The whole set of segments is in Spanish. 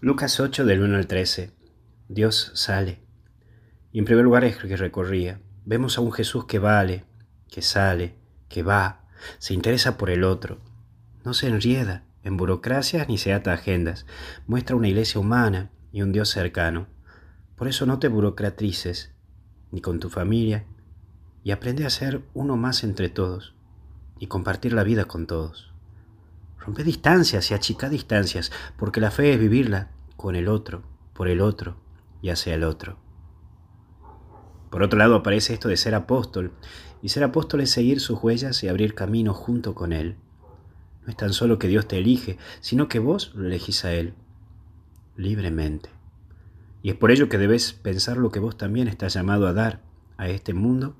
Lucas 8 del 1 al 13. Dios sale. Y en primer lugar es que recorría. Vemos a un Jesús que vale, que sale, que va, se interesa por el otro. No se enrieda en burocracias ni se ata a agendas. Muestra una iglesia humana y un Dios cercano. Por eso no te burocratices, ni con tu familia, y aprende a ser uno más entre todos y compartir la vida con todos. Rompe distancias y achica distancias, porque la fe es vivirla con el otro, por el otro y hacia el otro. Por otro lado aparece esto de ser apóstol, y ser apóstol es seguir sus huellas y abrir camino junto con Él. No es tan solo que Dios te elige, sino que vos lo elegís a Él, libremente. Y es por ello que debes pensar lo que vos también estás llamado a dar a este mundo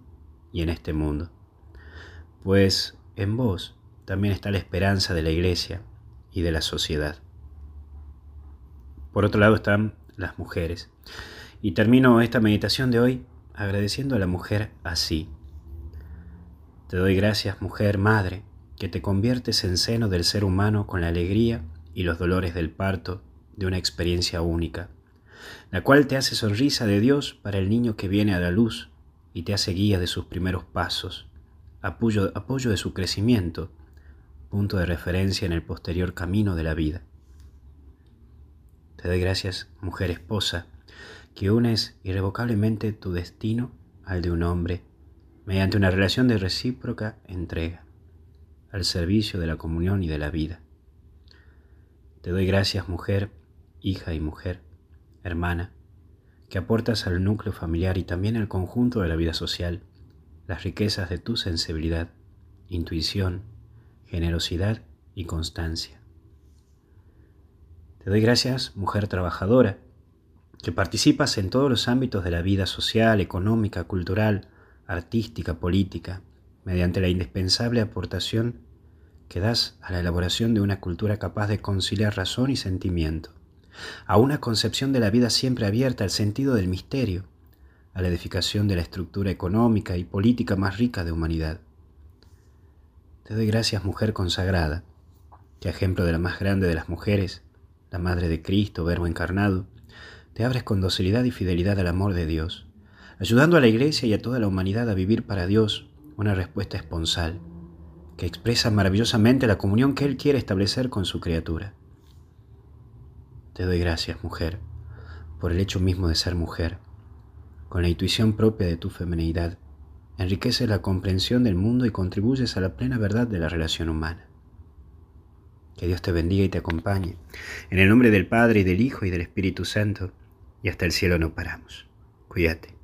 y en este mundo. Pues en vos también está la esperanza de la iglesia y de la sociedad. Por otro lado están las mujeres. Y termino esta meditación de hoy agradeciendo a la mujer así. Te doy gracias, mujer madre, que te conviertes en seno del ser humano con la alegría y los dolores del parto de una experiencia única, la cual te hace sonrisa de Dios para el niño que viene a la luz y te hace guía de sus primeros pasos, apoyo, apoyo de su crecimiento punto de referencia en el posterior camino de la vida. Te doy gracias, mujer esposa, que unes irrevocablemente tu destino al de un hombre mediante una relación de recíproca entrega al servicio de la comunión y de la vida. Te doy gracias, mujer, hija y mujer, hermana, que aportas al núcleo familiar y también al conjunto de la vida social las riquezas de tu sensibilidad, intuición, generosidad y constancia. Te doy gracias, mujer trabajadora, que participas en todos los ámbitos de la vida social, económica, cultural, artística, política, mediante la indispensable aportación que das a la elaboración de una cultura capaz de conciliar razón y sentimiento, a una concepción de la vida siempre abierta al sentido del misterio, a la edificación de la estructura económica y política más rica de humanidad. Te doy gracias, mujer consagrada, que ejemplo de la más grande de las mujeres, la Madre de Cristo, Verbo encarnado, te abres con docilidad y fidelidad al amor de Dios, ayudando a la Iglesia y a toda la humanidad a vivir para Dios una respuesta esponsal, que expresa maravillosamente la comunión que Él quiere establecer con su criatura. Te doy gracias, mujer, por el hecho mismo de ser mujer, con la intuición propia de tu feminidad enriquece la comprensión del mundo y contribuyes a la plena verdad de la relación humana. Que Dios te bendiga y te acompañe. En el nombre del Padre y del Hijo y del Espíritu Santo, y hasta el cielo no paramos. Cuídate.